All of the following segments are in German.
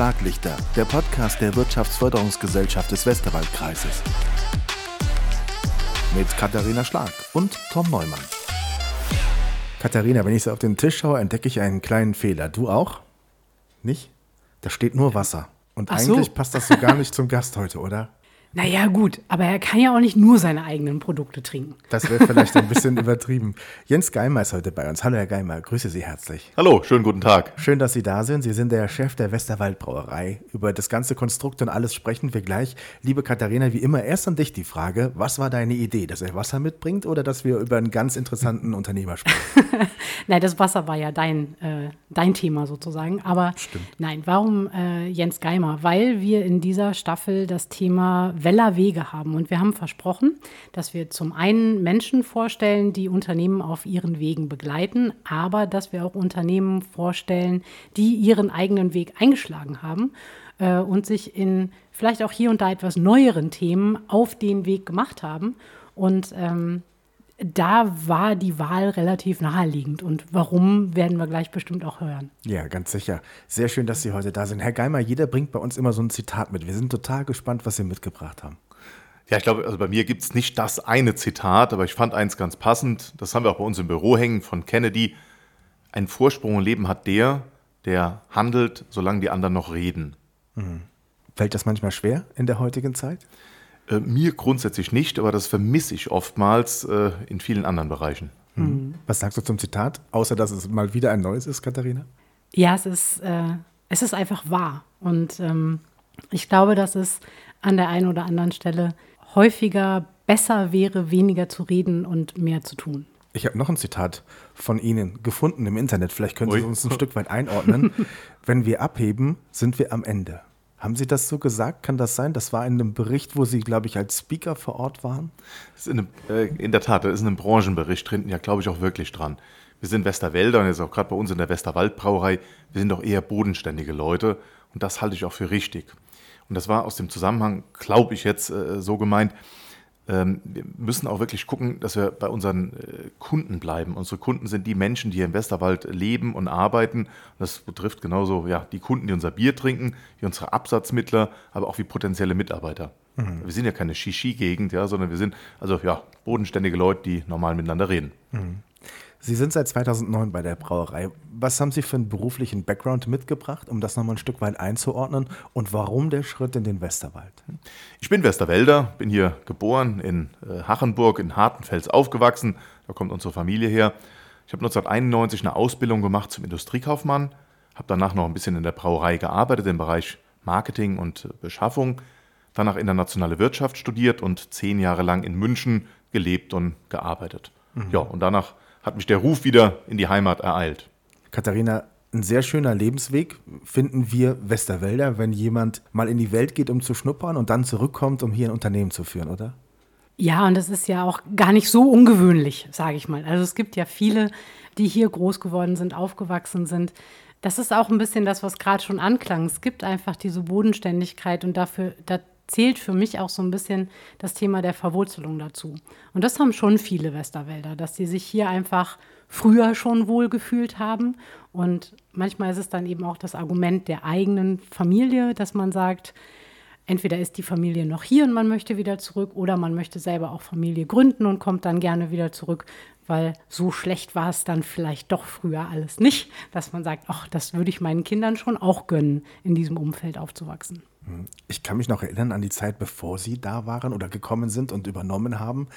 Schlaglichter, der Podcast der Wirtschaftsförderungsgesellschaft des Westerwaldkreises. Mit Katharina Schlag und Tom Neumann. Katharina, wenn ich so auf den Tisch schaue, entdecke ich einen kleinen Fehler. Du auch? Nicht? Da steht nur Wasser. Und Ach eigentlich so. passt das so gar nicht zum Gast heute, oder? Naja, gut, aber er kann ja auch nicht nur seine eigenen Produkte trinken. Das wäre vielleicht ein bisschen übertrieben. Jens Geimer ist heute bei uns. Hallo, Herr Geimer, grüße Sie herzlich. Hallo, schönen guten Tag. Schön, dass Sie da sind. Sie sind der Chef der Westerwald-Brauerei. Über das ganze Konstrukt und alles sprechen wir gleich. Liebe Katharina, wie immer, erst an dich die Frage: Was war deine Idee, dass er Wasser mitbringt oder dass wir über einen ganz interessanten Unternehmer sprechen? Nein, das Wasser war ja dein, äh, dein Thema sozusagen. Aber nein, warum äh, Jens Geimer? Weil wir in dieser Staffel das Thema Weller Wege haben. Und wir haben versprochen, dass wir zum einen Menschen vorstellen, die Unternehmen auf ihren Wegen begleiten, aber dass wir auch Unternehmen vorstellen, die ihren eigenen Weg eingeschlagen haben äh, und sich in vielleicht auch hier und da etwas neueren Themen auf den Weg gemacht haben. Und ähm, da war die Wahl relativ naheliegend. Und warum, werden wir gleich bestimmt auch hören. ja, ganz sicher. Sehr schön, dass Sie heute da sind. Herr Geimer, jeder bringt bei uns immer so ein Zitat mit. Wir sind total gespannt, was Sie mitgebracht haben. Ja, ich glaube, also bei mir gibt es nicht das eine Zitat, aber ich fand eins ganz passend. Das haben wir auch bei uns im Büro hängen von Kennedy. Ein Vorsprung im Leben hat der, der handelt, solange die anderen noch reden. Fällt das manchmal schwer in der heutigen Zeit? Äh, mir grundsätzlich nicht, aber das vermisse ich oftmals äh, in vielen anderen Bereichen. Was sagst du zum Zitat? Außer, dass es mal wieder ein neues ist, Katharina? Ja, es ist, äh, es ist einfach wahr. Und ähm, ich glaube, dass es an der einen oder anderen Stelle häufiger besser wäre, weniger zu reden und mehr zu tun. Ich habe noch ein Zitat von Ihnen gefunden im Internet. Vielleicht können Sie Ui. uns ein Stück weit einordnen. Wenn wir abheben, sind wir am Ende. Haben Sie das so gesagt? Kann das sein? Das war in einem Bericht, wo Sie, glaube ich, als Speaker vor Ort waren. In, einem, äh, in der Tat, da ist in einem Branchenbericht drin, ja, glaube ich auch wirklich dran. Wir sind Westerwälder und jetzt auch gerade bei uns in der Westerwaldbrauerei, wir sind doch eher bodenständige Leute und das halte ich auch für richtig. Und das war aus dem Zusammenhang, glaube ich jetzt, äh, so gemeint, wir müssen auch wirklich gucken, dass wir bei unseren äh, Kunden bleiben. Unsere Kunden sind die Menschen, die hier im Westerwald leben und arbeiten. Das betrifft genauso ja, die Kunden, die unser Bier trinken, wie unsere Absatzmittler, aber auch wie potenzielle Mitarbeiter. Wir sind ja keine Shishi-Gegend, ja, sondern wir sind also ja, bodenständige Leute, die normal miteinander reden. Sie sind seit 2009 bei der Brauerei. Was haben Sie für einen beruflichen Background mitgebracht, um das nochmal ein Stück weit einzuordnen? Und warum der Schritt in den Westerwald? Ich bin Westerwälder, bin hier geboren in äh, Hachenburg in Hartenfels aufgewachsen. Da kommt unsere Familie her. Ich habe 1991 eine Ausbildung gemacht zum Industriekaufmann, habe danach noch ein bisschen in der Brauerei gearbeitet im Bereich Marketing und äh, Beschaffung, danach internationale Wirtschaft studiert und zehn Jahre lang in München gelebt und gearbeitet. Ja, und danach hat mich der Ruf wieder in die Heimat ereilt. Katharina, ein sehr schöner Lebensweg finden wir Westerwälder, wenn jemand mal in die Welt geht, um zu schnuppern und dann zurückkommt, um hier ein Unternehmen zu führen, oder? Ja, und das ist ja auch gar nicht so ungewöhnlich, sage ich mal. Also es gibt ja viele, die hier groß geworden sind, aufgewachsen sind. Das ist auch ein bisschen das, was gerade schon anklang. Es gibt einfach diese Bodenständigkeit und dafür, da zählt für mich auch so ein bisschen das Thema der Verwurzelung dazu. Und das haben schon viele Westerwälder, dass sie sich hier einfach früher schon wohl gefühlt haben. Und manchmal ist es dann eben auch das Argument der eigenen Familie, dass man sagt, entweder ist die Familie noch hier und man möchte wieder zurück oder man möchte selber auch Familie gründen und kommt dann gerne wieder zurück, weil so schlecht war es dann vielleicht doch früher alles nicht, dass man sagt, ach, das würde ich meinen Kindern schon auch gönnen, in diesem Umfeld aufzuwachsen. Ich kann mich noch erinnern an die Zeit, bevor Sie da waren oder gekommen sind und übernommen haben.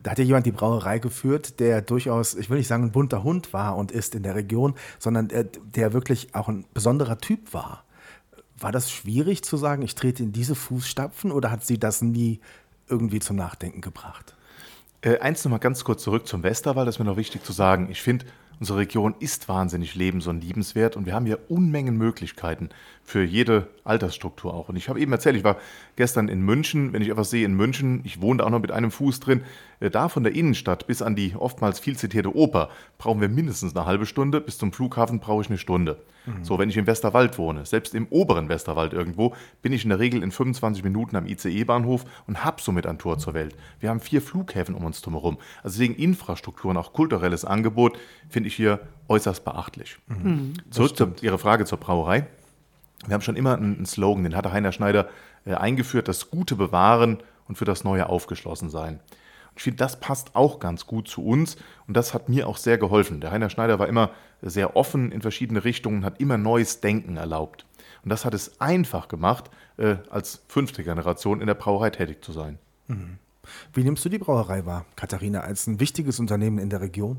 Da hat ja jemand die Brauerei geführt, der durchaus, ich will nicht sagen, ein bunter Hund war und ist in der Region, sondern der, der wirklich auch ein besonderer Typ war. War das schwierig zu sagen, ich trete in diese Fußstapfen oder hat Sie das nie irgendwie zum Nachdenken gebracht? Äh, eins noch mal ganz kurz zurück zum Westerwald, das ist mir noch wichtig zu sagen. Ich finde, unsere Region ist wahnsinnig lebens- und liebenswert und wir haben hier Unmengen Möglichkeiten für jede Altersstruktur auch. Und ich habe eben erzählt, ich war gestern in München, wenn ich etwas sehe in München, ich wohne da auch noch mit einem Fuß drin, äh, da von der Innenstadt bis an die oftmals viel zitierte Oper brauchen wir mindestens eine halbe Stunde, bis zum Flughafen brauche ich eine Stunde. So, wenn ich im Westerwald wohne, selbst im oberen Westerwald irgendwo, bin ich in der Regel in 25 Minuten am ICE-Bahnhof und habe somit ein Tor zur Welt. Wir haben vier Flughäfen um uns drumherum. Also deswegen Infrastruktur und auch kulturelles Angebot finde ich hier äußerst beachtlich. Zurück zu Ihrer Frage zur Brauerei. Wir haben schon immer einen Slogan, den hatte Heiner Schneider äh, eingeführt, das Gute bewahren und für das Neue aufgeschlossen sein. Ich finde, das passt auch ganz gut zu uns und das hat mir auch sehr geholfen. Der Heiner Schneider war immer sehr offen in verschiedene Richtungen, hat immer neues Denken erlaubt. Und das hat es einfach gemacht, äh, als fünfte Generation in der Brauerei tätig zu sein. Mhm. Wie nimmst du die Brauerei wahr, Katharina, als ein wichtiges Unternehmen in der Region?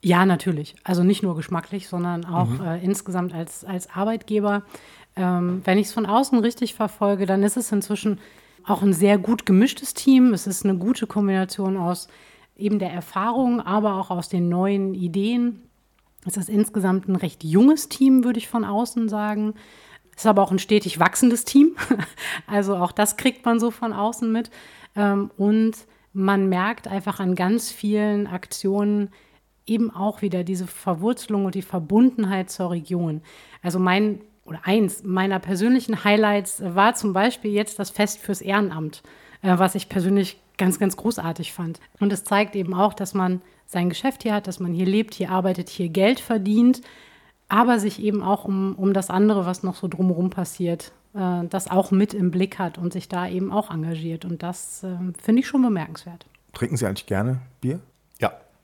Ja, natürlich. Also nicht nur geschmacklich, sondern auch mhm. äh, insgesamt als, als Arbeitgeber. Ähm, wenn ich es von außen richtig verfolge, dann ist es inzwischen auch ein sehr gut gemischtes Team. Es ist eine gute Kombination aus eben der Erfahrung, aber auch aus den neuen Ideen. Es ist insgesamt ein recht junges Team, würde ich von außen sagen. Es ist aber auch ein stetig wachsendes Team. Also auch das kriegt man so von außen mit. Ähm, und man merkt einfach an ganz vielen Aktionen eben auch wieder diese Verwurzelung und die Verbundenheit zur Region. Also mein oder eins meiner persönlichen Highlights war zum Beispiel jetzt das Fest fürs Ehrenamt, äh, was ich persönlich ganz, ganz großartig fand. Und es zeigt eben auch, dass man sein Geschäft hier hat, dass man hier lebt, hier arbeitet, hier Geld verdient, aber sich eben auch um, um das andere, was noch so drumherum passiert, äh, das auch mit im Blick hat und sich da eben auch engagiert. Und das äh, finde ich schon bemerkenswert. Trinken Sie eigentlich gerne Bier?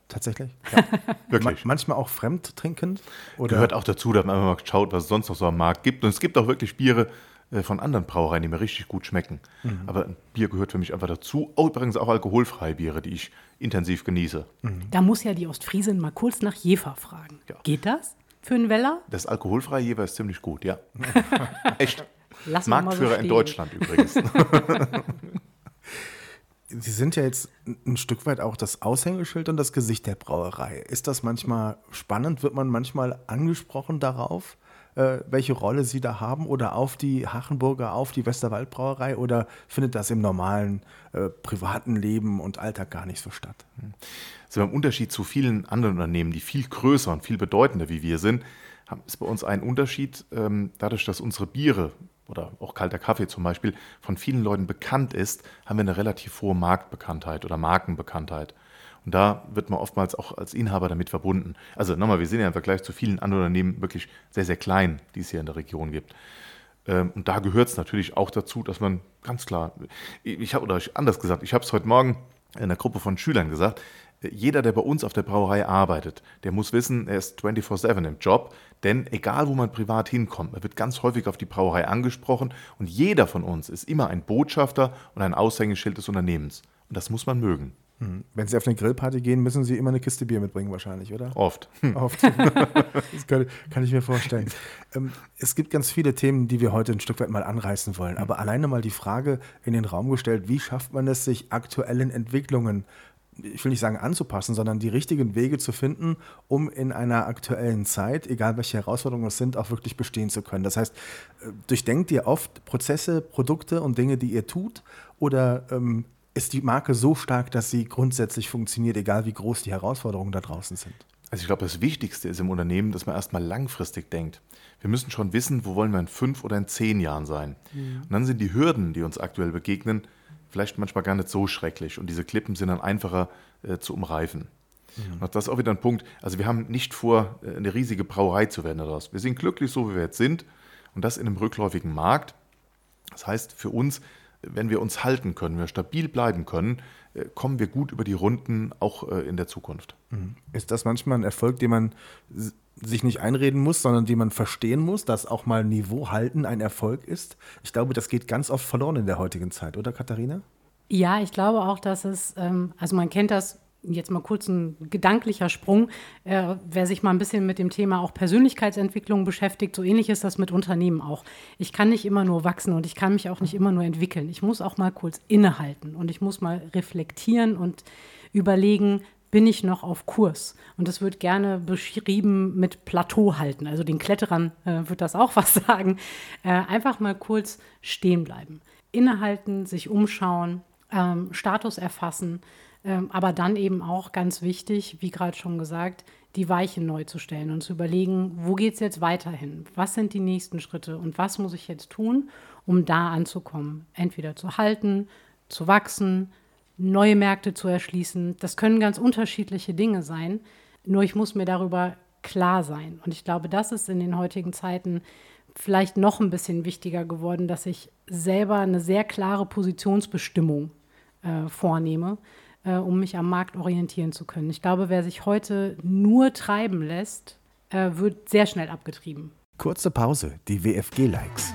Tatsächlich? Ja, wirklich. manchmal auch fremd trinkend? Oder? Gehört auch dazu, dass man mal schaut, was es sonst noch so am Markt gibt. Und es gibt auch wirklich Biere äh, von anderen Brauereien, die mir richtig gut schmecken. Mhm. Aber ein Bier gehört für mich einfach dazu. Oh, übrigens auch alkoholfreie Biere, die ich intensiv genieße. Mhm. Da muss ja die Ostfriesin mal kurz nach Jever fragen. Ja. Geht das für einen Weller? Das alkoholfreie Jever ist ziemlich gut, ja. Echt. Lass Marktführer so in Deutschland übrigens. Sie sind ja jetzt ein Stück weit auch das Aushängeschild und das Gesicht der Brauerei. Ist das manchmal spannend? Wird man manchmal angesprochen darauf, äh, welche Rolle Sie da haben oder auf die Hachenburger, auf die Westerwaldbrauerei oder findet das im normalen äh, privaten Leben und Alltag gar nicht so statt? Also im Unterschied zu vielen anderen Unternehmen, die viel größer und viel bedeutender wie wir sind, ist bei uns ein Unterschied, ähm, dadurch, dass unsere Biere oder auch kalter Kaffee zum Beispiel von vielen Leuten bekannt ist, haben wir eine relativ hohe Marktbekanntheit oder Markenbekanntheit. Und da wird man oftmals auch als Inhaber damit verbunden. Also nochmal, wir sind ja im Vergleich zu vielen anderen Unternehmen wirklich sehr, sehr klein, die es hier in der Region gibt. Ähm, und da gehört es natürlich auch dazu, dass man ganz klar, ich habe, oder anders gesagt, ich habe es heute Morgen in einer Gruppe von Schülern gesagt, jeder, der bei uns auf der Brauerei arbeitet, der muss wissen, er ist 24-7 im Job, denn egal, wo man privat hinkommt, man wird ganz häufig auf die Brauerei angesprochen und jeder von uns ist immer ein Botschafter und ein Aushängeschild des Unternehmens. Und das muss man mögen. Hm. Wenn Sie auf eine Grillparty gehen, müssen Sie immer eine Kiste Bier mitbringen, wahrscheinlich, oder? Oft. Oft. das kann, kann, ich mir vorstellen. Ähm, es gibt ganz viele Themen, die wir heute ein Stück weit mal anreißen wollen. Aber alleine mal die Frage in den Raum gestellt, wie schafft man es, sich aktuellen Entwicklungen ich will nicht sagen anzupassen, sondern die richtigen Wege zu finden, um in einer aktuellen Zeit, egal welche Herausforderungen es sind, auch wirklich bestehen zu können. Das heißt, äh, durchdenkt ihr oft Prozesse, Produkte und Dinge, die ihr tut, oder ähm, ist die Marke so stark, dass sie grundsätzlich funktioniert, egal wie groß die Herausforderungen da draußen sind? Also ich glaube, das Wichtigste ist im Unternehmen, dass man erstmal langfristig denkt. Wir müssen schon wissen, wo wollen wir in fünf oder in zehn Jahren sein. Mhm. Und dann sind die Hürden, die uns aktuell begegnen, vielleicht manchmal gar nicht so schrecklich und diese Klippen sind dann einfacher äh, zu umreifen. Mhm. Und das ist auch wieder ein Punkt. Also wir haben nicht vor, äh, eine riesige Brauerei zu werden daraus. Wir sind glücklich, so wie wir jetzt sind und das in einem rückläufigen Markt. Das heißt für uns, wenn wir uns halten können, wenn wir stabil bleiben können, äh, kommen wir gut über die Runden auch äh, in der Zukunft. Mhm. Ist das manchmal ein Erfolg, den man sich nicht einreden muss, sondern die man verstehen muss, dass auch mal Niveau halten ein Erfolg ist. Ich glaube, das geht ganz oft verloren in der heutigen Zeit, oder Katharina? Ja, ich glaube auch, dass es, ähm, also man kennt das jetzt mal kurz ein gedanklicher Sprung. Äh, wer sich mal ein bisschen mit dem Thema auch Persönlichkeitsentwicklung beschäftigt, so ähnlich ist das mit Unternehmen auch. Ich kann nicht immer nur wachsen und ich kann mich auch nicht immer nur entwickeln. Ich muss auch mal kurz innehalten und ich muss mal reflektieren und überlegen, bin ich noch auf Kurs. Und das wird gerne beschrieben mit Plateau halten. Also den Kletterern äh, wird das auch was sagen. Äh, einfach mal kurz stehen bleiben. Innehalten, sich umschauen, ähm, Status erfassen, ähm, aber dann eben auch ganz wichtig, wie gerade schon gesagt, die Weichen neu zu stellen und zu überlegen, wo geht es jetzt weiterhin? Was sind die nächsten Schritte und was muss ich jetzt tun, um da anzukommen? Entweder zu halten, zu wachsen, neue Märkte zu erschließen. Das können ganz unterschiedliche Dinge sein. Nur ich muss mir darüber klar sein. Und ich glaube, das ist in den heutigen Zeiten vielleicht noch ein bisschen wichtiger geworden, dass ich selber eine sehr klare Positionsbestimmung äh, vornehme, äh, um mich am Markt orientieren zu können. Ich glaube, wer sich heute nur treiben lässt, äh, wird sehr schnell abgetrieben. Kurze Pause, die WFG-Likes.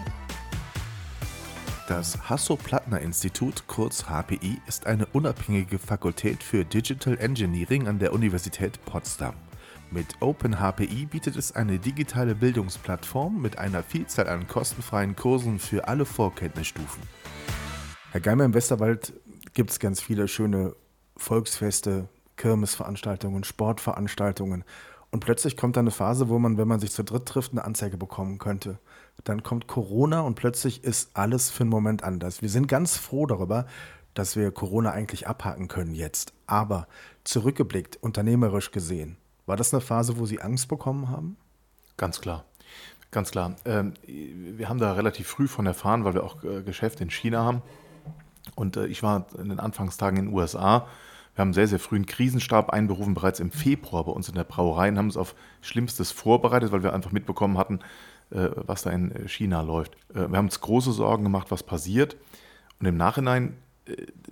Das Hasso-Plattner-Institut, kurz HPI, ist eine unabhängige Fakultät für Digital Engineering an der Universität Potsdam. Mit OpenHPI bietet es eine digitale Bildungsplattform mit einer Vielzahl an kostenfreien Kursen für alle Vorkenntnisstufen. Herr Geimer, im Westerwald gibt es ganz viele schöne Volksfeste, Kirmesveranstaltungen, Sportveranstaltungen. Und plötzlich kommt da eine Phase, wo man, wenn man sich zu dritt trifft, eine Anzeige bekommen könnte. Dann kommt Corona und plötzlich ist alles für einen Moment anders. Wir sind ganz froh darüber, dass wir Corona eigentlich abhaken können jetzt. Aber zurückgeblickt, unternehmerisch gesehen, war das eine Phase, wo Sie Angst bekommen haben? Ganz klar. Ganz klar. Ähm, wir haben da relativ früh von erfahren, weil wir auch äh, Geschäfte in China haben. Und äh, ich war in den Anfangstagen in den USA. Wir haben sehr, sehr früh einen Krisenstab einberufen, bereits im Februar bei uns in der Brauerei und haben uns auf Schlimmstes vorbereitet, weil wir einfach mitbekommen hatten, was da in China läuft. Wir haben uns große Sorgen gemacht, was passiert. Und im Nachhinein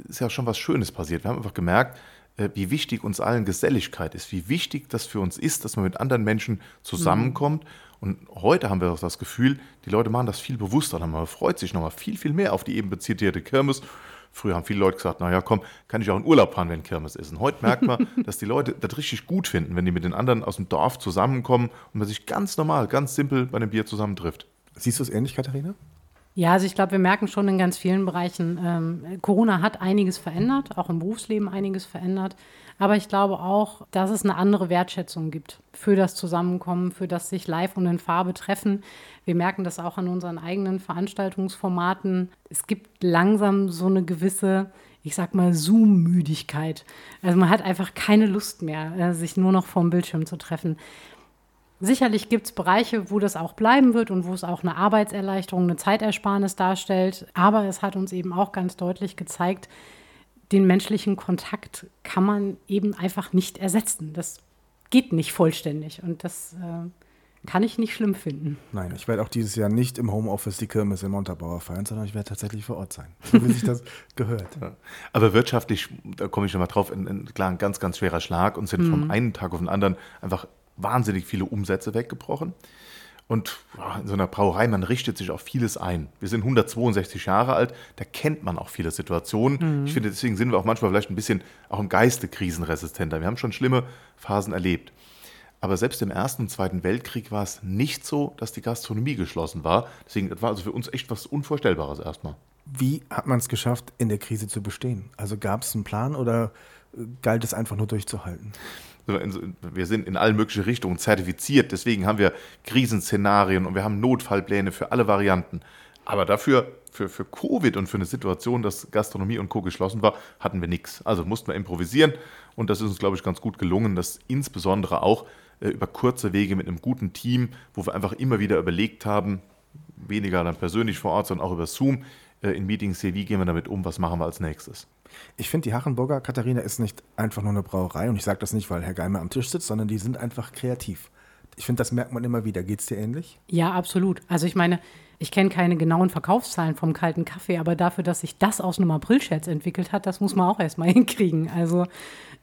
ist ja schon was Schönes passiert. Wir haben einfach gemerkt, äh, wie wichtig uns allen Geselligkeit ist, wie wichtig das für uns ist, dass man mit anderen Menschen zusammenkommt. Mhm. Und heute haben wir auch das Gefühl, die Leute machen das viel bewusster. Man freut sich nochmal viel, viel mehr auf die eben zitierte Kirmes. Früher haben viele Leute gesagt, naja, komm, kann ich auch in Urlaub fahren, wenn Kirmes ist. Und heute merkt man, dass die Leute das richtig gut finden, wenn die mit den anderen aus dem Dorf zusammenkommen und man sich ganz normal, ganz simpel bei einem Bier zusammentrifft. Siehst du es ähnlich, Katharina? Ja, also ich glaube, wir merken schon in ganz vielen Bereichen, ähm, Corona hat einiges verändert, auch im Berufsleben einiges verändert. Aber ich glaube auch, dass es eine andere Wertschätzung gibt für das Zusammenkommen, für das sich live und in Farbe treffen. Wir merken das auch an unseren eigenen Veranstaltungsformaten. Es gibt langsam so eine gewisse, ich sag mal, Zoom-Müdigkeit. Also man hat einfach keine Lust mehr, äh, sich nur noch vorm Bildschirm zu treffen. Sicherlich gibt es Bereiche, wo das auch bleiben wird und wo es auch eine Arbeitserleichterung, eine Zeitersparnis darstellt. Aber es hat uns eben auch ganz deutlich gezeigt, den menschlichen Kontakt kann man eben einfach nicht ersetzen. Das geht nicht vollständig und das äh, kann ich nicht schlimm finden. Nein, ich werde auch dieses Jahr nicht im Homeoffice die Kirmes in Montabaur feiern, sondern ich werde tatsächlich vor Ort sein, so wie sich das gehört. Ja. Aber wirtschaftlich, da komme ich schon mal drauf, ein, ein, klar, ein ganz, ganz schwerer Schlag und sind mhm. vom einen Tag auf den anderen einfach wahnsinnig viele Umsätze weggebrochen. Und in so einer Brauerei, man richtet sich auf vieles ein. Wir sind 162 Jahre alt, da kennt man auch viele Situationen. Mhm. Ich finde, deswegen sind wir auch manchmal vielleicht ein bisschen auch im Geiste krisenresistenter. Wir haben schon schlimme Phasen erlebt. Aber selbst im Ersten und Zweiten Weltkrieg war es nicht so, dass die Gastronomie geschlossen war. Deswegen das war also für uns echt was Unvorstellbares erstmal. Wie hat man es geschafft, in der Krise zu bestehen? Also gab es einen Plan oder galt es einfach nur durchzuhalten? Wir sind in allen möglichen Richtungen zertifiziert, deswegen haben wir Krisenszenarien und wir haben Notfallpläne für alle Varianten. Aber dafür, für, für Covid und für eine Situation, dass Gastronomie und Co. geschlossen war, hatten wir nichts. Also mussten wir improvisieren und das ist uns, glaube ich, ganz gut gelungen, dass insbesondere auch äh, über kurze Wege mit einem guten Team, wo wir einfach immer wieder überlegt haben, weniger dann persönlich vor Ort, sondern auch über Zoom in Meetings hier, wie gehen wir damit um, was machen wir als nächstes. Ich finde, die Hachenburger Katharina ist nicht einfach nur eine Brauerei und ich sage das nicht, weil Herr Geimer am Tisch sitzt, sondern die sind einfach kreativ. Ich finde, das merkt man immer wieder. Geht es dir ähnlich? Ja, absolut. Also ich meine, ich kenne keine genauen Verkaufszahlen vom kalten Kaffee, aber dafür, dass sich das aus einem April-Scherz entwickelt hat, das muss man auch erstmal hinkriegen. Also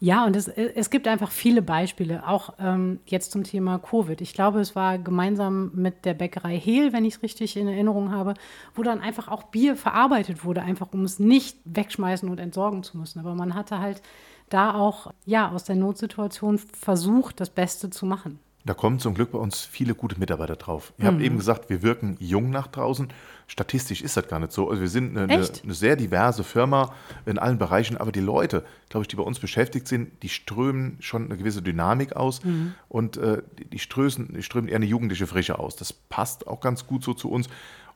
ja, und es, es gibt einfach viele Beispiele, auch ähm, jetzt zum Thema Covid. Ich glaube, es war gemeinsam mit der Bäckerei Hehl, wenn ich es richtig in Erinnerung habe, wo dann einfach auch Bier verarbeitet wurde, einfach um es nicht wegschmeißen und entsorgen zu müssen. Aber man hatte halt da auch ja aus der Notsituation versucht, das Beste zu machen. Da kommen zum Glück bei uns viele gute Mitarbeiter drauf. Ihr mhm. habt eben gesagt, wir wirken jung nach draußen. Statistisch ist das gar nicht so. Also wir sind eine, eine, eine, sehr diverse Firma in allen Bereichen, aber die Leute, glaube ich, die bei uns beschäftigt sind, die strömen schon eine gewisse Dynamik aus mhm. und äh, die, strößen, die strömen eher eine jugendliche Frische aus. Das passt auch ganz gut so zu uns.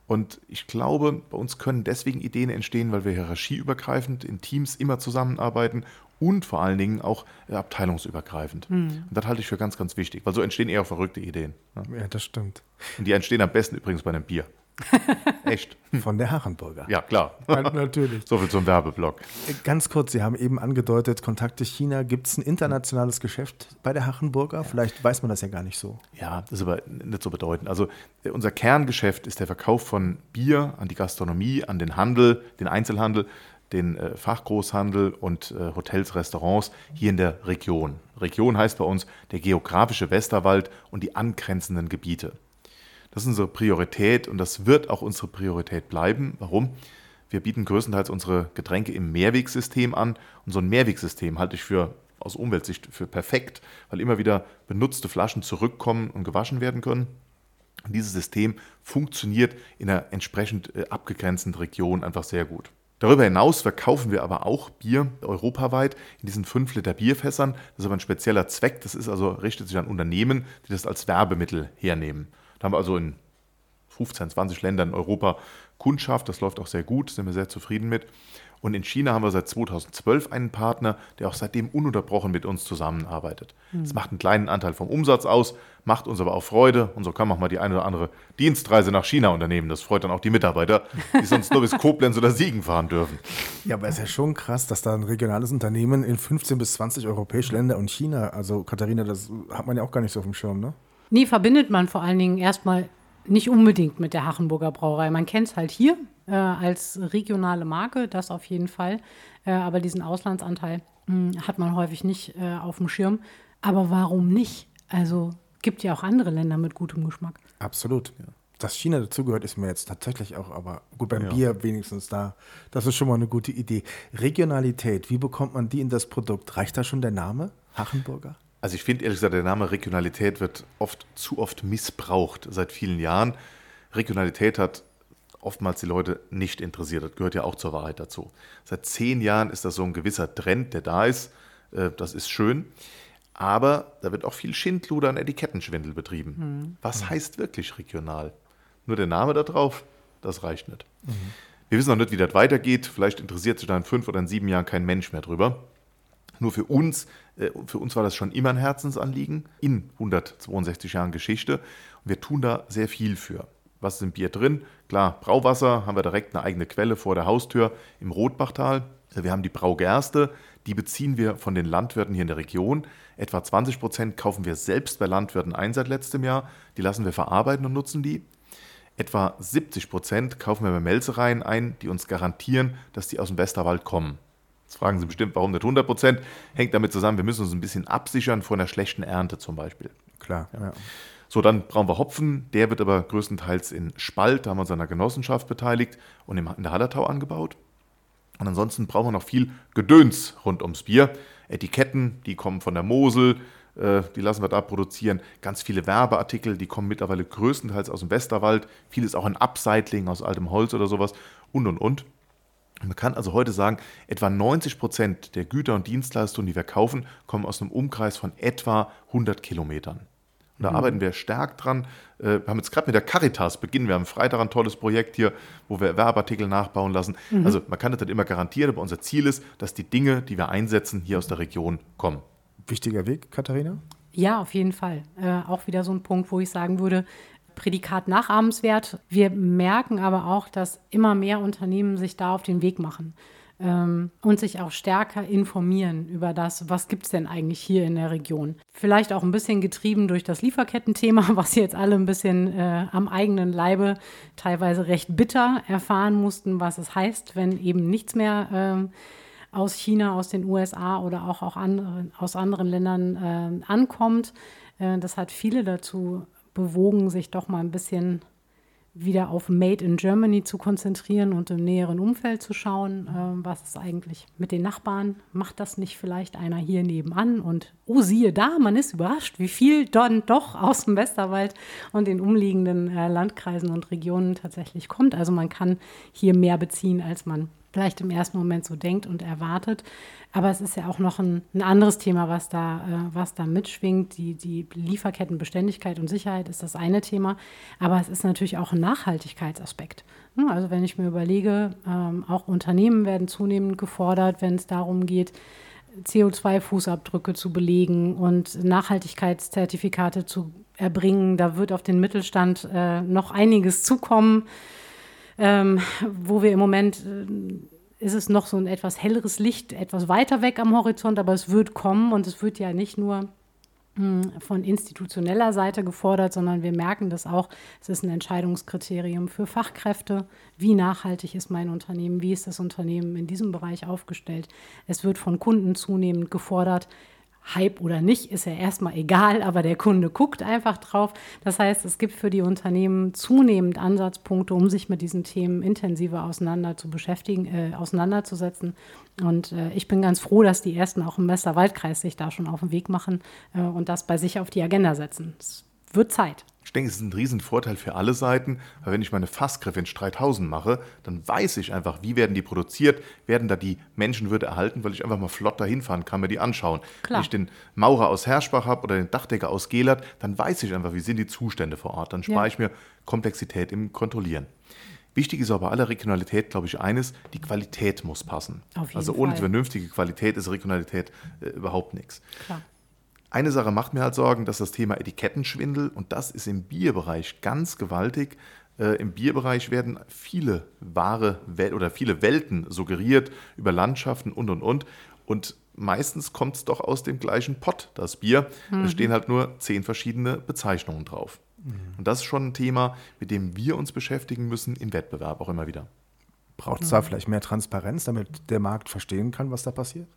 Und ich glaube, bei uns können deswegen Ideen entstehen, weil wir hierarchieübergreifend in Teams immer zusammenarbeiten und vor allen Dingen auch äh, abteilungsübergreifend. Mhm. Und das halte ich für ganz, ganz wichtig, weil so entstehen eher verrückte Ideen. Ne? Ja, das stimmt. Und die entstehen am besten übrigens bei einem Bier. Echt? Von der Hachenburger. Ja, klar. natürlich. So viel zum Werbeblock. Ganz kurz, Sie haben eben angedeutet, Kontakte China. Gibt es ein internationales Geschäft bei der Hachenburger? Vielleicht weiß man das ja gar nicht so. Ja, das ist aber nicht so bedeutend. Also äh, unser Kerngeschäft ist der Verkauf von Bier an die Gastronomie, an den Handel, den Einzelhandel, den äh, Fachgroßhandel und äh, Hotels, Restaurants hier in der Region. Region heißt bei uns der geografische Westerwald und die angrenzenden Gebiete. Das ist unsere Priorität und das wird auch unsere Priorität bleiben. Warum? Wir bieten größtenteils unsere Getränke im Mehrwegsystem an und so ein Mehrwegsystem halte ich für aus Umweltsicht für perfekt, weil immer wieder benutzte Flaschen zurückkommen und gewaschen werden können. Und dieses System funktioniert in einer entsprechend äh, abgegrenzten Region einfach sehr gut. Darüber hinaus verkaufen wir aber auch Bier europaweit in diesen 5 Liter Bierfässern. Das ist aber ein spezieller Zweck. Das ist also, richtet sich an Unternehmen, die das als Werbemittel hernehmen. Da haben wir also in 15, 20 Ländern in Europa Kundschaft. Das läuft auch sehr gut, sind wir sehr zufrieden mit. Und in China haben wir seit 2012 einen Partner, der auch seitdem ununterbrochen mit uns zusammenarbeitet. Das macht einen kleinen Anteil vom Umsatz aus, macht uns aber auch Freude. Und so kann man auch mal die eine oder andere Dienstreise nach China unternehmen. Das freut dann auch die Mitarbeiter, die sonst nur bis Koblenz oder Siegen fahren dürfen. Ja, aber es ist ja schon krass, dass da ein regionales Unternehmen in 15 bis 20 europäische Länder und China, also Katharina, das hat man ja auch gar nicht so auf dem Schirm, ne? Nee, verbindet man vor allen Dingen erstmal nicht unbedingt mit der Hachenburger Brauerei. Man kennt es halt hier äh, als regionale Marke, das auf jeden Fall. Äh, aber diesen Auslandsanteil mh, hat man häufig nicht äh, auf dem Schirm. Aber warum nicht? Also gibt ja auch andere Länder mit gutem Geschmack. Absolut. Ja. Dass China dazugehört, ist mir jetzt tatsächlich auch, aber gut, beim ja. Bier wenigstens da. Das ist schon mal eine gute Idee. Regionalität, wie bekommt man die in das Produkt? Reicht da schon der Name? Hachenburger? Also ich finde ehrlich gesagt, der Name Regionalität wird oft zu oft missbraucht seit vielen Jahren. Regionalität hat oftmals die Leute nicht interessiert. Das gehört ja auch zur Wahrheit dazu. Seit zehn Jahren ist das so ein gewisser Trend, der da ist. Äh, das ist schön. Aber da wird auch viel Schindluder und Etikettenschwindel betrieben. Mhm. Was mhm. heißt wirklich regional? Nur der Name da drauf, das reicht nicht. Mhm. Wir wissen noch nicht, wie das weitergeht. Vielleicht interessiert sich da in fünf oder in sieben Jahren kein Mensch mehr drüber. Nur für uns, äh, für uns war das schon immer ein Herzensanliegen in 162 Jahren Geschichte. Und wir tun da sehr viel für. Was ist im Bier drin? Klar, Brauwasser haben wir direkt eine eigene Quelle vor der Haustür im Rotbachtal. Wir haben die Braugerste, die beziehen wir von den Landwirten hier in der Region. Etwa 20 Prozent kaufen wir selbst bei Landwirten ein seit letztem Jahr. Die lassen wir verarbeiten und nutzen die. Etwa 70 Prozent kaufen wir bei Melzereien ein, die uns garantieren, dass die aus dem Westerwald kommen. Jetzt fragen Sie bestimmt, warum nicht 100 Prozent? Hängt damit zusammen, wir müssen uns ein bisschen absichern vor einer schlechten Ernte zum Beispiel. Klar. Ja. Ja. So, dann brauchen wir Hopfen. Der wird aber größtenteils in Spalt, da haben wir uns an einer Genossenschaft beteiligt und in der Hallertau angebaut. Und ansonsten brauchen wir noch viel Gedöns rund ums Bier. Etiketten, die kommen von der Mosel, äh, die lassen wir da produzieren. Ganz viele Werbeartikel, die kommen mittlerweile größtenteils aus dem Westerwald. Vieles auch in Upcycling aus altem Holz oder sowas und und und. Man kann also heute sagen, etwa 90 Prozent der Güter und Dienstleistungen, die wir kaufen, kommen aus einem Umkreis von etwa 100 Kilometern. Und da mhm. arbeiten wir stark dran. Äh, wir haben jetzt gerade mit der Caritas beginnen. Wir haben Freitag ein tolles Projekt hier, wo wir Werbeartikel nachbauen lassen. Mhm. Also man kann das nicht immer garantieren, aber unser Ziel ist, dass die Dinge, die wir einsetzen, hier aus der Region kommen. Wichtiger Weg, Katharina? Ja, auf jeden Fall. Äh, auch wieder so ein Punkt, wo ich sagen würde, Prädikat nachahmenswert. Wir merken aber auch, dass immer mehr Unternehmen sich da auf den Weg machen ähm, und sich auch stärker informieren über das, was gibt es denn eigentlich hier in der Region. Vielleicht auch ein bisschen getrieben durch das Lieferkettenthema, was jetzt alle ein bisschen äh, am eigenen Leibe teilweise recht bitter erfahren mussten, was es heißt, wenn eben nichts mehr äh, aus China, aus den USA oder auch, auch andere, aus anderen Ländern äh, ankommt. Das hat viele dazu bewogen, sich doch mal ein bisschen wieder auf Made in Germany zu konzentrieren und im näheren Umfeld zu schauen, äh, was ist eigentlich mit den Nachbarn, macht das nicht vielleicht einer hier nebenan und oh siehe da, man ist überrascht, wie viel dann doch aus dem Westerwald und den umliegenden äh, Landkreisen und Regionen tatsächlich kommt. Also man kann hier mehr beziehen, als man vielleicht im ersten Moment so denkt und erwartet. Aber es ist ja auch noch ein, ein anderes Thema, was da, äh, was da mitschwingt. Die, die Lieferkettenbeständigkeit und Sicherheit ist das eine Thema, aber es ist natürlich auch ein Nachhaltigkeitsaspekt. Hm, also wenn ich mir überlege, ähm, auch Unternehmen werden zunehmend gefordert, wenn es darum geht, CO2-Fußabdrücke zu belegen und Nachhaltigkeitszertifikate zu erbringen. Da wird auf den Mittelstand äh, noch einiges zukommen, ähm, wo wir im Moment äh, ist es noch so ein etwas helleres Licht, etwas weiter weg am Horizont, aber es wird kommen und es wird ja nicht nur hm, von institutioneller Seite gefordert, sondern wir merken das auch. Es ist ein Entscheidungskriterium für Fachkräfte. Wie nachhaltig ist mein Unternehmen? Wie ist das Unternehmen in diesem Bereich aufgestellt? Es wird von Kunden zunehmend gefordert. Hype oder nicht, ist ja erstmal egal, aber der Kunde guckt einfach drauf. Das heißt, es gibt für die Unternehmen zunehmend Ansatzpunkte, um sich mit diesen Themen intensiver auseinander zu beschäftigen, äh, auseinanderzusetzen. Und äh, ich bin ganz froh, dass die ersten auch im Westerwaldkreis sich da schon auf den Weg machen äh, und das bei sich auf die Agenda setzen. Es wird Zeit. Ich denke, es ist ein Riesenvorteil für alle Seiten, weil wenn ich meine Fassgriffe in Streithausen mache, dann weiß ich einfach, wie werden die produziert, werden da die Menschenwürde erhalten, weil ich einfach mal flott dahin fahren kann, mir die anschauen. Klar. Wenn ich den Maurer aus Herschbach habe oder den Dachdecker aus Gelert, dann weiß ich einfach, wie sind die Zustände vor Ort. Dann spare ja. ich mir Komplexität im Kontrollieren. Wichtig ist aber bei aller Regionalität, glaube ich, eines, die Qualität muss passen. also ohne Fall. vernünftige Qualität ist Regionalität äh, überhaupt nichts. Klar. Eine Sache macht mir halt Sorgen, dass das Thema Etikettenschwindel, und das ist im Bierbereich ganz gewaltig. Äh, Im Bierbereich werden viele wahre Wel oder viele Welten suggeriert über Landschaften und und und. Und meistens kommt es doch aus dem gleichen Pott, das Bier. Mhm. Da stehen halt nur zehn verschiedene Bezeichnungen drauf. Mhm. Und das ist schon ein Thema, mit dem wir uns beschäftigen müssen im Wettbewerb auch immer wieder. Braucht es da vielleicht mehr Transparenz, damit der Markt verstehen kann, was da passiert?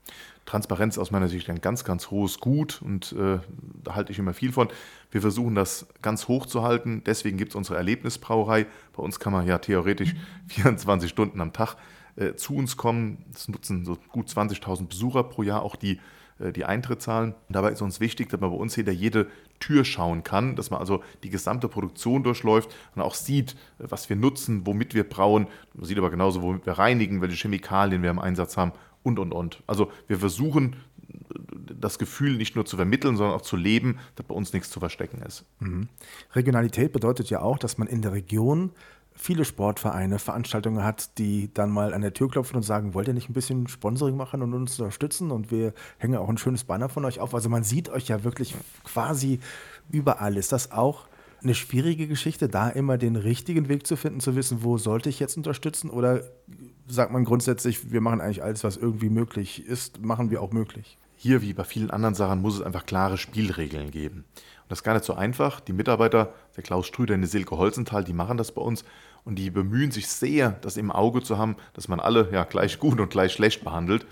Transparenz aus meiner Sicht ein ganz, ganz hohes Gut und äh, da halte ich immer viel von. Wir versuchen das ganz hoch zu halten. Deswegen gibt es unsere Erlebnisbrauerei. Bei uns kann man ja theoretisch 24 Stunden am Tag äh, zu uns kommen. Das nutzen so gut 20.000 Besucher pro Jahr, auch die die Eintritt zahlen. dabei ist uns wichtig, dass man bei uns hinter jede Tür schauen kann, dass man also die gesamte Produktion durchläuft und auch sieht, äh, was wir nutzen, womit wir brauen. Man sieht aber genauso, womit wir reinigen, welche Chemikalien wir im Einsatz haben und, und, und. Also wir versuchen das Gefühl nicht nur zu vermitteln, sondern auch zu leben, dass bei uns nichts zu verstecken ist. Mhm. Regionalität bedeutet ja auch, dass man in der Region viele Sportvereine Veranstaltungen hat, die dann mal an der Tür klopfen und sagen, wollt ihr nicht ein bisschen Sponsoring machen und uns unterstützen? Und wir hängen auch ein schönes Banner von euch auf. Also man sieht euch ja wirklich quasi überall. Ist das auch eine schwierige Geschichte, da immer den richtigen Weg zu finden, zu wissen, wo sollte ich jetzt unterstützen? Oder sagt man grundsätzlich, wir machen eigentlich alles, was irgendwie möglich ist, machen wir auch möglich? Hier, wie bei vielen anderen Sachen, muss es einfach klare Spielregeln geben. Und das ist gar nicht so einfach. Die Mitarbeiter, der Klaus Strüder in der Silke Holzenthal, die machen das bei uns und die bemühen sich sehr, das im Auge zu haben, dass man alle ja gleich gut und gleich schlecht behandelt.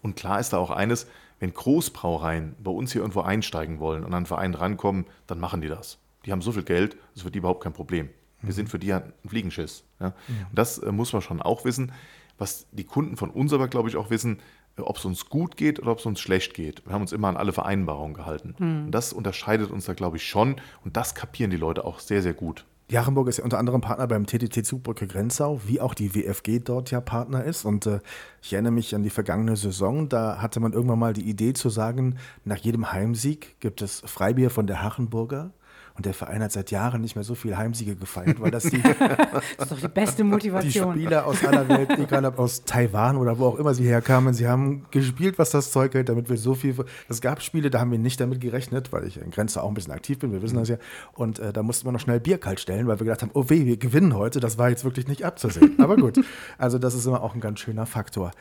Und klar ist da auch eines, wenn Großbrauereien bei uns hier irgendwo einsteigen wollen und an einen Verein rankommen, dann machen die das. Die haben so viel Geld, das wird die überhaupt kein Problem. Wir sind für die ein Fliegenschiss. Ja? Und das äh, muss man schon auch wissen. Was die Kunden von uns aber, glaube ich, auch wissen, ob es uns gut geht oder ob es uns schlecht geht. Wir haben uns immer an alle Vereinbarungen gehalten. Mhm. Und das unterscheidet uns da, glaube ich, schon. Und das kapieren die Leute auch sehr, sehr gut. Jarenburg ist ja unter anderem Partner beim TTT Zugbrücke Grenzau, wie auch die WFG dort ja Partner ist. Und äh, ich erinnere mich an die vergangene Saison, da hatte man irgendwann mal die Idee zu sagen, nach jedem Heimsieg gibt es Freibier von der Hachenburger. Und der Verein hat seit Jahren nicht mehr so viel Heimsiege gefeiert, weil das die, das ist doch die beste Motivation. Die Spieler aus aller Welt, egal ob aus Taiwan oder wo auch immer sie herkamen, sie haben gespielt, was das Zeug hält, damit wir so viel. Es gab Spiele, da haben wir nicht damit gerechnet, weil ich in Grenze auch ein bisschen aktiv bin, wir wissen das ja. Und äh, da mussten wir noch schnell Bier kalt stellen, weil wir gedacht haben, oh weh, wir gewinnen heute. Das war jetzt wirklich nicht abzusehen. Aber gut, also das ist immer auch ein ganz schöner Faktor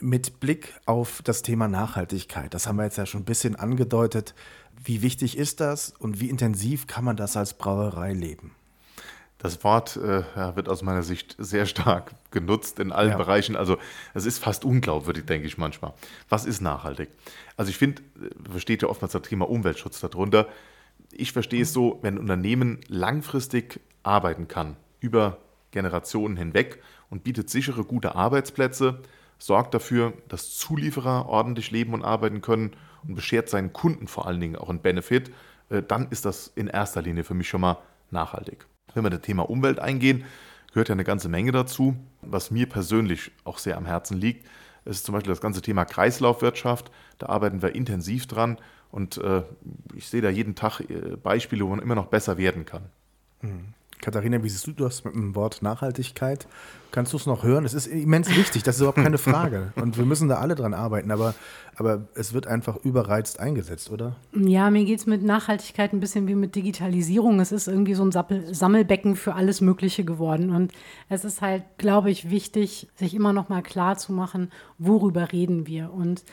mit Blick auf das Thema Nachhaltigkeit, das haben wir jetzt ja schon ein bisschen angedeutet, wie wichtig ist das und wie intensiv kann man das als Brauerei leben? Das Wort äh, wird aus meiner Sicht sehr stark genutzt in allen ja. Bereichen. Also es ist fast unglaubwürdig, denke ich manchmal. Was ist nachhaltig? Also ich finde, äh, versteht ja oftmals das Thema Umweltschutz darunter. Ich verstehe es so, wenn ein Unternehmen langfristig arbeiten kann, über Generationen hinweg und bietet sichere, gute Arbeitsplätze, sorgt dafür, dass Zulieferer ordentlich leben und arbeiten können und beschert seinen Kunden vor allen Dingen auch einen Benefit, äh, dann ist das in erster Linie für mich schon mal nachhaltig. Wenn wir das Thema Umwelt eingehen, gehört ja eine ganze Menge dazu. Was mir persönlich auch sehr am Herzen liegt, ist zum Beispiel das ganze Thema Kreislaufwirtschaft. Da arbeiten wir intensiv dran und äh, ich sehe da jeden Tag äh, Beispiele, wo man immer noch besser werden kann. Mhm. Katharina, wie siehst du das mit dem Wort Nachhaltigkeit? Kannst du es noch hören? Es ist immens wichtig, das ist überhaupt keine Frage. Und wir müssen da alle dran arbeiten, aber, aber es wird einfach überreizt eingesetzt, oder? Ja, mir geht es mit Nachhaltigkeit ein bisschen wie mit Digitalisierung. Es ist irgendwie so ein Sammelbecken für alles Mögliche geworden. Und es ist halt, glaube ich, wichtig, sich immer noch mal klar zu machen, worüber reden wir. Und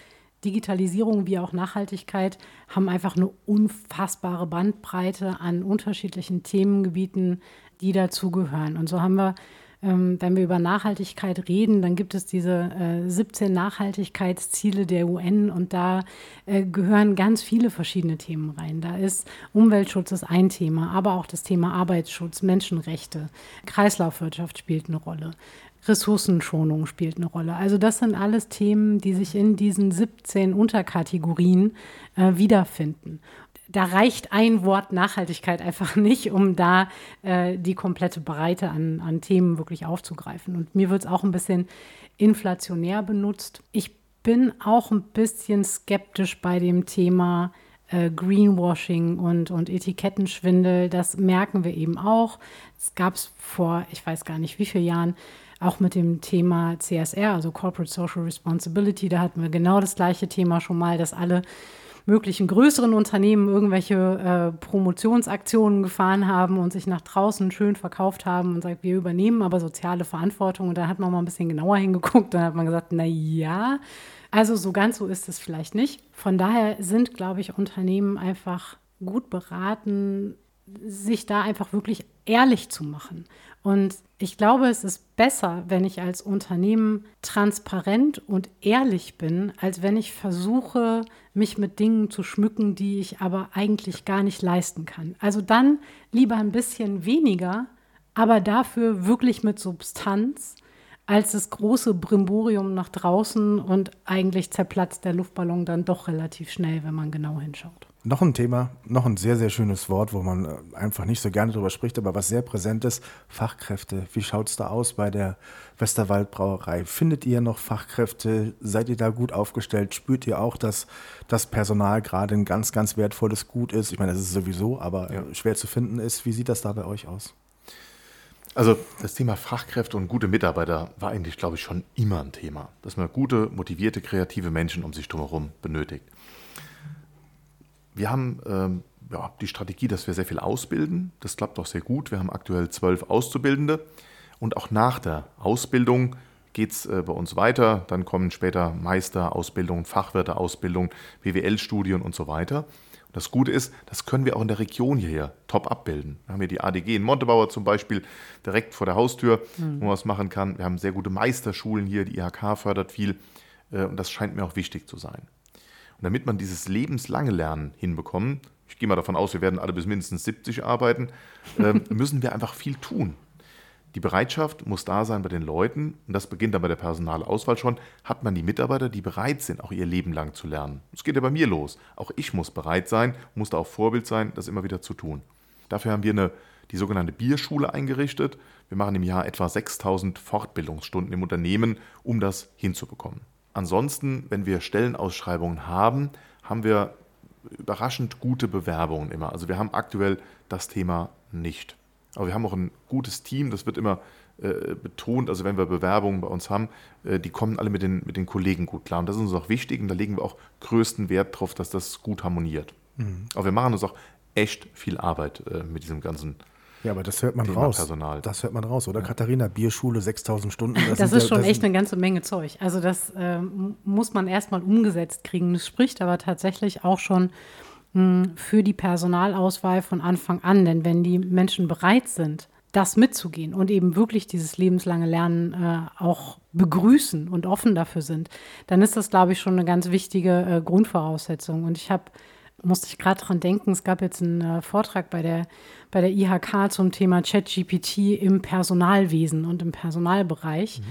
Digitalisierung wie auch Nachhaltigkeit haben einfach eine unfassbare Bandbreite an unterschiedlichen Themengebieten, die dazugehören. Und so haben wir, ähm, wenn wir über Nachhaltigkeit reden, dann gibt es diese äh, 17 Nachhaltigkeitsziele der UN und da äh, gehören ganz viele verschiedene Themen rein. Da ist Umweltschutz ist ein Thema, aber auch das Thema Arbeitsschutz, Menschenrechte, Kreislaufwirtschaft spielt eine Rolle. Ressourcenschonung spielt eine Rolle. Also das sind alles Themen, die sich in diesen 17 Unterkategorien äh, wiederfinden. Da reicht ein Wort Nachhaltigkeit einfach nicht, um da äh, die komplette Breite an, an Themen wirklich aufzugreifen. Und mir wird es auch ein bisschen inflationär benutzt. Ich bin auch ein bisschen skeptisch bei dem Thema äh, Greenwashing und, und Etikettenschwindel. Das merken wir eben auch. Es gab es vor, ich weiß gar nicht wie vielen Jahren, auch mit dem Thema CSR, also Corporate Social Responsibility, da hatten wir genau das gleiche Thema schon mal, dass alle möglichen größeren Unternehmen irgendwelche äh, Promotionsaktionen gefahren haben und sich nach draußen schön verkauft haben und sagt, wir übernehmen aber soziale Verantwortung. Und da hat man mal ein bisschen genauer hingeguckt. Dann hat man gesagt, na ja, also so ganz so ist es vielleicht nicht. Von daher sind, glaube ich, Unternehmen einfach gut beraten, sich da einfach wirklich ehrlich zu machen. Und ich glaube, es ist besser, wenn ich als Unternehmen transparent und ehrlich bin, als wenn ich versuche, mich mit Dingen zu schmücken, die ich aber eigentlich gar nicht leisten kann. Also dann lieber ein bisschen weniger, aber dafür wirklich mit Substanz als das große Brimborium nach draußen und eigentlich zerplatzt der Luftballon dann doch relativ schnell, wenn man genau hinschaut. Noch ein Thema, noch ein sehr, sehr schönes Wort, wo man äh, einfach nicht so gerne drüber spricht, aber was sehr präsent ist, Fachkräfte. Wie schaut es da aus bei der Westerwald-Brauerei? Findet ihr noch Fachkräfte? Seid ihr da gut aufgestellt? Spürt ihr auch, dass das Personal gerade ein ganz, ganz wertvolles Gut ist? Ich meine, das ist sowieso, aber ja. schwer zu finden ist. Wie sieht das da bei euch aus? Also das Thema Fachkräfte und gute Mitarbeiter war eigentlich, glaube ich, schon immer ein Thema, dass man gute, motivierte, kreative Menschen um sich drumherum benötigt. Wir haben ähm, ja, die Strategie, dass wir sehr viel ausbilden. Das klappt auch sehr gut. Wir haben aktuell zwölf Auszubildende. Und auch nach der Ausbildung geht es äh, bei uns weiter. Dann kommen später Meisterausbildungen, Fachwirteausbildungen, BWL-Studien und so weiter. Und das Gute ist, das können wir auch in der Region hierher top abbilden. Wir haben hier die ADG in Montebauer zum Beispiel direkt vor der Haustür, mhm. wo man was machen kann. Wir haben sehr gute Meisterschulen hier. Die IHK fördert viel. Äh, und das scheint mir auch wichtig zu sein. Und damit man dieses lebenslange Lernen hinbekommen, ich gehe mal davon aus, wir werden alle bis mindestens 70 arbeiten, äh, müssen wir einfach viel tun. Die Bereitschaft muss da sein bei den Leuten, und das beginnt dann bei der Personalauswahl schon, hat man die Mitarbeiter, die bereit sind, auch ihr Leben lang zu lernen. Es geht ja bei mir los. Auch ich muss bereit sein, muss da auch Vorbild sein, das immer wieder zu tun. Dafür haben wir eine, die sogenannte Bierschule eingerichtet. Wir machen im Jahr etwa 6000 Fortbildungsstunden im Unternehmen, um das hinzubekommen. Ansonsten, wenn wir Stellenausschreibungen haben, haben wir überraschend gute Bewerbungen immer. Also wir haben aktuell das Thema nicht. Aber wir haben auch ein gutes Team, das wird immer äh, betont. Also wenn wir Bewerbungen bei uns haben, äh, die kommen alle mit den, mit den Kollegen gut klar. Und das ist uns auch wichtig und da legen wir auch größten Wert drauf, dass das gut harmoniert. Mhm. Aber wir machen uns auch echt viel Arbeit äh, mit diesem ganzen ja, aber das hört man Thema raus. Personal. Das hört man raus, oder? Ja. Katharina, Bierschule, 6000 Stunden. Das, das ist ja, schon das echt eine ganze Menge Zeug. Also das äh, muss man erstmal umgesetzt kriegen. Das spricht aber tatsächlich auch schon mh, hm, für die Personalauswahl von Anfang an. Denn wenn die Menschen bereit sind, das mitzugehen und eben wirklich dieses lebenslange Lernen äh, auch begrüßen und offen dafür sind, dann ist das, glaube ich, schon eine ganz wichtige äh, Grundvoraussetzung. Und ich habe musste ich gerade dran denken, es gab jetzt einen äh, Vortrag bei der, bei der IHK zum Thema ChatGPT im Personalwesen und im Personalbereich. Mhm.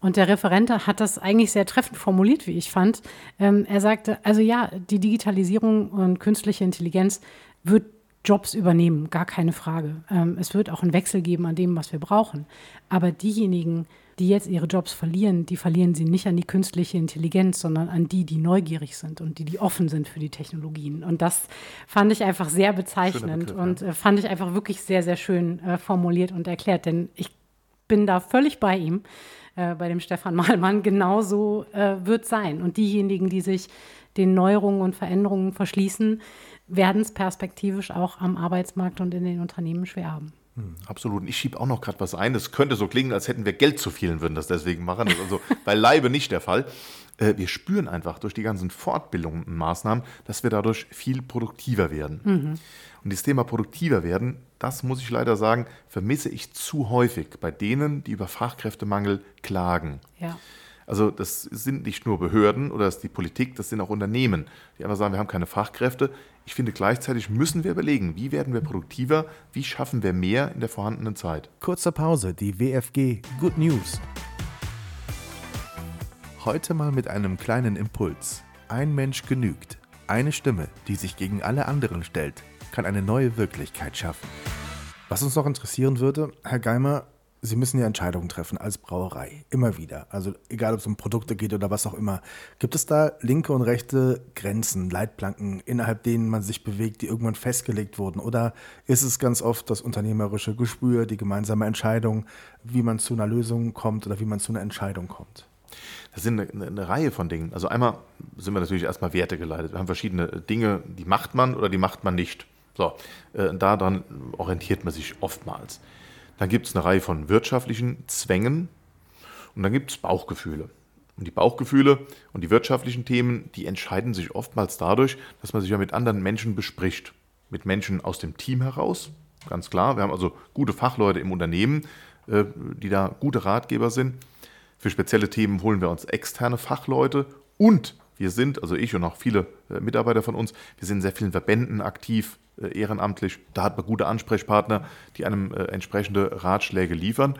Und der Referent hat das eigentlich sehr treffend formuliert, wie ich fand. Ähm, er sagte, also ja, die Digitalisierung und künstliche Intelligenz wird Jobs übernehmen, gar keine Frage. Ähm, es wird auch einen Wechsel geben an dem, was wir brauchen. Aber diejenigen, die jetzt ihre Jobs verlieren, die verlieren sie nicht an die künstliche Intelligenz, sondern an die, die neugierig sind und die, die offen sind für die Technologien. Und das fand ich einfach sehr bezeichnend Begriff, und. Äh, fand ich einfach wirklich sehr, sehr schön äh, formuliert und erklärt. Denn ich bin da völlig bei ihm, äh, bei dem Stefan Mahlmann. Genauso äh, wird sein. Und diejenigen, die sich den Neuerungen und Veränderungen verschließen, werden es perspektivisch auch am Arbeitsmarkt und in den Unternehmen schwer haben. Hm, absolut. Und ich schiebe auch noch gerade was ein. Es könnte so klingen, als hätten wir Geld zu vielen, würden das deswegen machen. Das ist also beileibe nicht der Fall. Äh, wir spüren einfach durch die ganzen Fortbildungen und Maßnahmen, dass wir dadurch viel produktiver werden. Mhm. Und das Thema produktiver werden, das muss ich leider sagen, vermisse ich zu häufig bei denen, die über Fachkräftemangel klagen. Ja. Also das sind nicht nur Behörden oder das ist die Politik, das sind auch Unternehmen, die einfach sagen, wir haben keine Fachkräfte. Ich finde gleichzeitig müssen wir überlegen, wie werden wir produktiver, wie schaffen wir mehr in der vorhandenen Zeit. Kurze Pause, die WFG Good News. Heute mal mit einem kleinen Impuls. Ein Mensch genügt. Eine Stimme, die sich gegen alle anderen stellt, kann eine neue Wirklichkeit schaffen. Was uns noch interessieren würde, Herr Geimer, Sie müssen ja Entscheidungen treffen als Brauerei, immer wieder. Also egal, ob es um Produkte geht oder was auch immer. Gibt es da linke und rechte Grenzen, Leitplanken, innerhalb denen man sich bewegt, die irgendwann festgelegt wurden? Oder ist es ganz oft das unternehmerische Gespür, die gemeinsame Entscheidung, wie man zu einer Lösung kommt oder wie man zu einer Entscheidung kommt? Das sind eine, eine, Reihe von Dingen. Also einmal sind wir natürlich erstmal Werte geleitet. Wir haben verschiedene Dinge, die macht man oder die macht man nicht. So, äh, daran orientiert man sich oftmals. Dann gibt es eine Reihe von wirtschaftlichen Zwängen und dann gibt es Bauchgefühle. Und die Bauchgefühle und die wirtschaftlichen Themen, die entscheiden sich oftmals dadurch, dass man sich ja mit anderen Menschen bespricht. Mit Menschen aus dem Team heraus, ganz klar. Wir haben also gute Fachleute im Unternehmen, äh, die da gute Ratgeber sind. Für spezielle Themen holen wir uns externe Fachleute und wir sind, also ich und auch viele äh, Mitarbeiter von uns, wir sind in sehr vielen Verbänden aktiv, äh, ehrenamtlich. Da hat man gute Ansprechpartner, die einem äh, entsprechende Ratschläge liefern.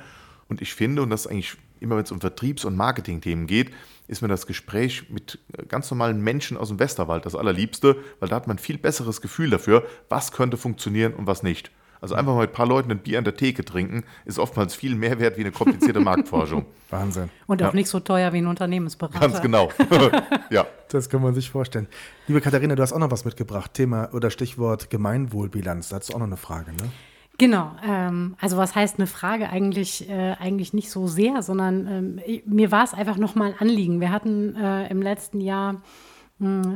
Und ich finde, und das ist eigentlich immer, wenn es um Vertriebs- und Marketingthemen geht, ist mir das Gespräch mit ganz normalen Menschen aus dem Westerwald das allerliebste, weil da hat man ein viel besseres Gefühl dafür, was könnte funktionieren und was nicht. Also einfach mal mit ein paar Leuten ein Bier an der Theke trinken, ist oftmals viel mehr wert wie eine komplizierte Marktforschung. Wahnsinn. Und auch ja. nicht so teuer wie ein Unternehmensberater. Ganz genau. ja. Das kann man sich vorstellen. Liebe Katharina, du hast auch noch was mitgebracht. Thema oder Stichwort Gemeinwohlbilanz. Da hast du auch noch eine Frage, ne? Genau, ähm, also was heißt eine Frage eigentlich, äh, eigentlich nicht so sehr, sondern ähm, mir war es einfach nochmal ein Anliegen. Wir hatten äh, im letzten Jahr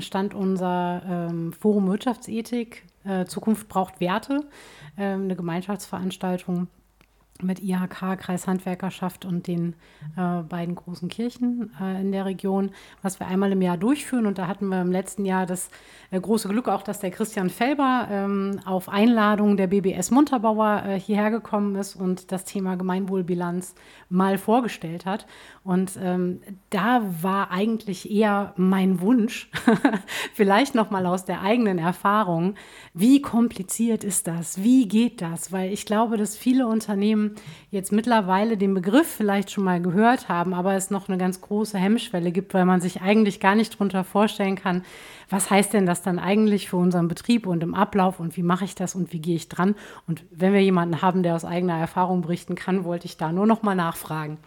stand unser ähm, Forum Wirtschaftsethik, äh, Zukunft braucht Werte ähm, eine Gemeinschaftsveranstaltung mit IHK, Kreishandwerkerschaft und den äh, beiden großen Kirchen äh, in der Region, was wir einmal im Jahr durchführen. Und da hatten wir im letzten Jahr das äh, große Glück auch, dass der Christian Felber ähm, auf Einladung der BBS Munterbauer äh, hierher gekommen ist und das Thema Gemeinwohlbilanz mal vorgestellt hat. Und ähm, da war eigentlich eher mein Wunsch, vielleicht noch mal aus der eigenen Erfahrung, wie kompliziert ist das? Wie geht das? Weil ich glaube, dass viele Unternehmen jetzt mittlerweile den Begriff vielleicht schon mal gehört haben, aber es noch eine ganz große Hemmschwelle gibt, weil man sich eigentlich gar nicht darunter vorstellen kann, was heißt denn das dann eigentlich für unseren Betrieb und im Ablauf und wie mache ich das und wie gehe ich dran? Und wenn wir jemanden haben, der aus eigener Erfahrung berichten kann, wollte ich da nur noch mal nachfragen.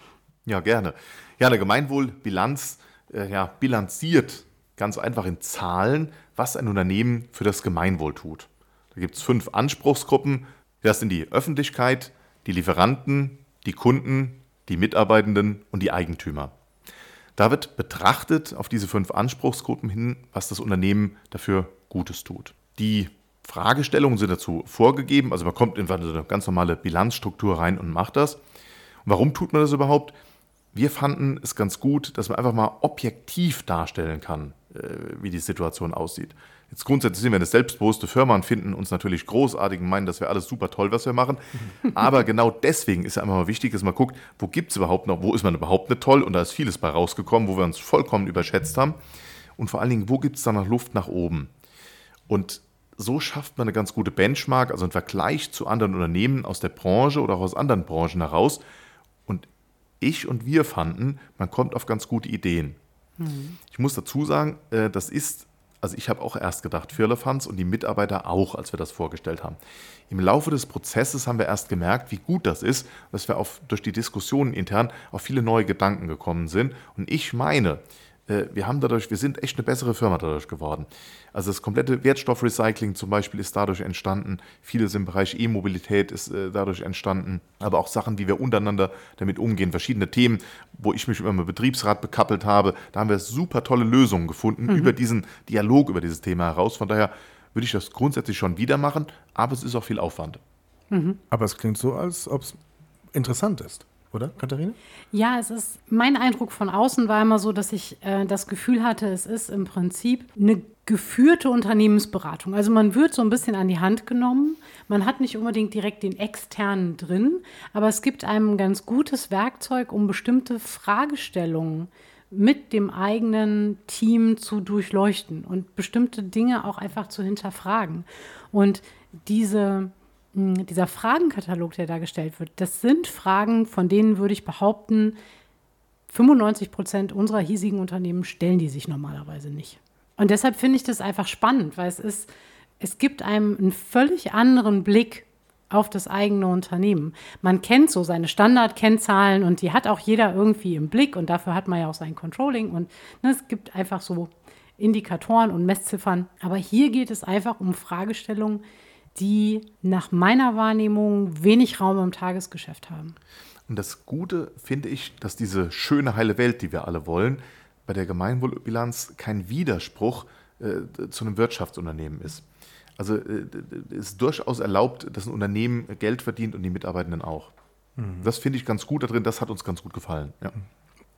Ja, gerne. Ja, eine Gemeinwohlbilanz äh, ja, bilanziert ganz einfach in Zahlen, was ein Unternehmen für das Gemeinwohl tut. Da gibt es fünf Anspruchsgruppen. Das sind die Öffentlichkeit, die Lieferanten, die Kunden, die Mitarbeitenden und die Eigentümer. Da wird betrachtet auf diese fünf Anspruchsgruppen hin, was das Unternehmen dafür Gutes tut. Die Fragestellungen sind dazu vorgegeben, also man kommt in eine ganz normale Bilanzstruktur rein und macht das. Und warum tut man das überhaupt? Wir fanden es ganz gut, dass man einfach mal objektiv darstellen kann, äh, wie die Situation aussieht. Jetzt grundsätzlich sind wir eine selbstbewusste Firma und finden uns natürlich großartig und meinen, dass wir alles super toll, was wir machen. Aber genau deswegen ist ja immer mal wichtig, dass man guckt, wo gibt es überhaupt noch, wo ist man überhaupt nicht toll und da ist vieles bei rausgekommen, wo wir uns vollkommen überschätzt haben. Und vor allen Dingen, wo gibt es da noch Luft nach oben? Und so schafft man eine ganz gute Benchmark, also einen Vergleich zu anderen Unternehmen aus der Branche oder auch aus anderen Branchen heraus. Und ich und wir fanden, man kommt auf ganz gute Ideen. Mhm. Ich muss dazu sagen, äh, das ist Also ich habe auch erst gedacht, Firlefanz und die Mitarbeiter auch, als wir das vorgestellt haben. Im Laufe des Prozesses haben wir erst gemerkt, wie gut das ist, dass wir auf, durch die Diskussionen intern auf viele neue Gedanken gekommen sind. Und ich meine, wir haben dadurch, wir sind echt eine bessere Firma dadurch geworden. Also das komplette Wertstoffrecycling zum Beispiel ist dadurch entstanden. Vieles im Bereich E-Mobilität ist äh, dadurch entstanden. Aber auch Sachen, wie wir untereinander damit umgehen. Verschiedene Themen, wo ich mich über meinen Betriebsrat bekappelt habe. Da haben wir super tolle Lösungen gefunden mhm. über diesen Dialog über dieses Thema heraus. Von daher würde ich das grundsätzlich schon wieder machen. Aber es ist auch viel Aufwand. Mhm. Aber es klingt so, als ob es interessant ist oder, Katharina? Ja, es ist, mein Eindruck von außen war immer so, dass ich äh, das Gefühl hatte, es ist im Prinzip eine geführte Unternehmensberatung. Also man wird so ein bisschen an die Hand genommen. Man hat nicht unbedingt direkt den externen drin, aber es gibt einem ein ganz gutes Werkzeug, um bestimmte Fragestellungen mit dem eigenen Team zu durchleuchten und bestimmte Dinge auch einfach zu hinterfragen. Und diese dieser Fragenkatalog, der da gestellt wird, das sind Fragen, von denen würde ich behaupten, 95 Prozent unserer hiesigen Unternehmen stellen die sich normalerweise nicht. Und deshalb finde ich das einfach spannend, weil es ist, es gibt einem einen völlig anderen Blick auf das eigene Unternehmen. Man kennt so seine Standardkennzahlen und die hat auch jeder irgendwie im Blick und dafür hat man ja auch sein Controlling und ne, es gibt einfach so Indikatoren und Messziffern. Aber hier geht es einfach um Fragestellungen, die nach meiner Wahrnehmung wenig Raum im Tagesgeschäft haben. Und das Gute finde ich, dass diese schöne heile Welt, die wir alle wollen, bei der Gemeinwohlbilanz kein Widerspruch äh, zu einem Wirtschaftsunternehmen ist. Also äh, es ist durchaus erlaubt, dass ein Unternehmen Geld verdient und die Mitarbeitenden auch. Mhm. Das finde ich ganz gut da drin, das hat uns ganz gut gefallen. Ja.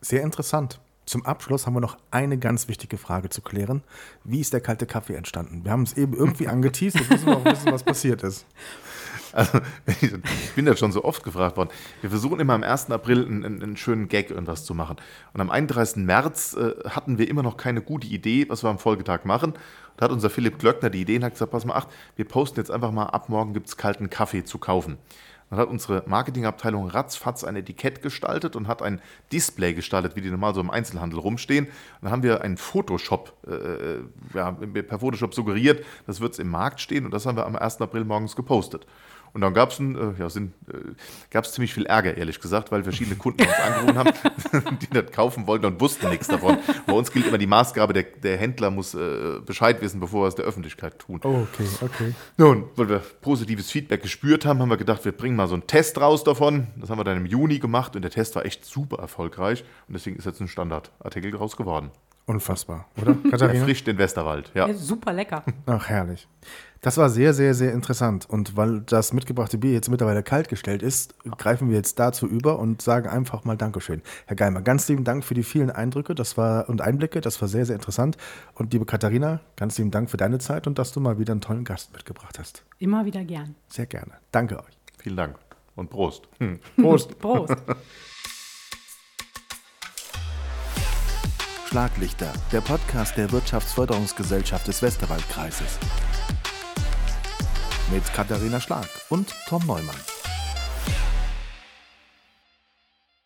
Sehr interessant. Zum Abschluss haben wir noch eine ganz wichtige Frage zu klären. Wie ist der kalte Kaffee entstanden? Wir haben es eben irgendwie angeteased, jetzt müssen wir auch wissen, was passiert ist. Also, ich bin ja schon so oft gefragt worden. Wir versuchen immer am 1. April einen, einen schönen Gag irgendwas zu machen. Und am 31. März äh, hatten wir immer noch keine gute Idee, was wir am Folgetag machen. Da hat unser Philipp Glöckner die Idee und hat gesagt, pass mal, acht, wir posten jetzt einfach mal, ab morgen gibt es kalten Kaffee zu kaufen. Dann hat unsere Marketingabteilung ratzfatz ein Etikett gestaltet und hat ein Display gestaltet, wie die normal so im Einzelhandel rumstehen. Und dann haben wir einen Photoshop, äh, ja, per Photoshop suggeriert, das wird im Markt stehen und das haben wir am 1. April morgens gepostet. Und dann gab es äh, ja, äh, ziemlich viel Ärger, ehrlich gesagt, weil verschiedene Kunden uns angerufen haben, die das kaufen wollten und wussten nichts davon. Bei uns gilt immer die Maßgabe, der, der Händler muss äh, Bescheid wissen, bevor wir es der Öffentlichkeit tun. Oh, okay, okay. Nun, weil wir positives Feedback gespürt haben, haben wir gedacht, wir bringen mal so einen Test raus davon. Das haben wir dann im Juni gemacht und der Test war echt super erfolgreich. Und deswegen ist jetzt ein Standardartikel daraus geworden. Unfassbar, oder? Katharina? Erfrischt den Westerwald, ja. ja. Super lecker. Ach, herrlich. Das war sehr, sehr, sehr interessant. Und weil das mitgebrachte Bier jetzt mittlerweile kalt gestellt ist, greifen wir jetzt dazu über und sagen einfach mal Dankeschön. Herr Geimer, ganz lieben Dank für die vielen Eindrücke das war, und Einblicke. Das war sehr, sehr interessant. Und liebe Katharina, ganz lieben Dank für deine Zeit und dass du mal wieder einen tollen Gast mitgebracht hast. Immer wieder gern. Sehr gerne. Danke euch. Vielen Dank und Prost. Hm. Prost. Prost. Schlaglichter, der Podcast der Wirtschaftsförderungsgesellschaft des Westerwaldkreises mit Katharina Schlag und Tom Neumann.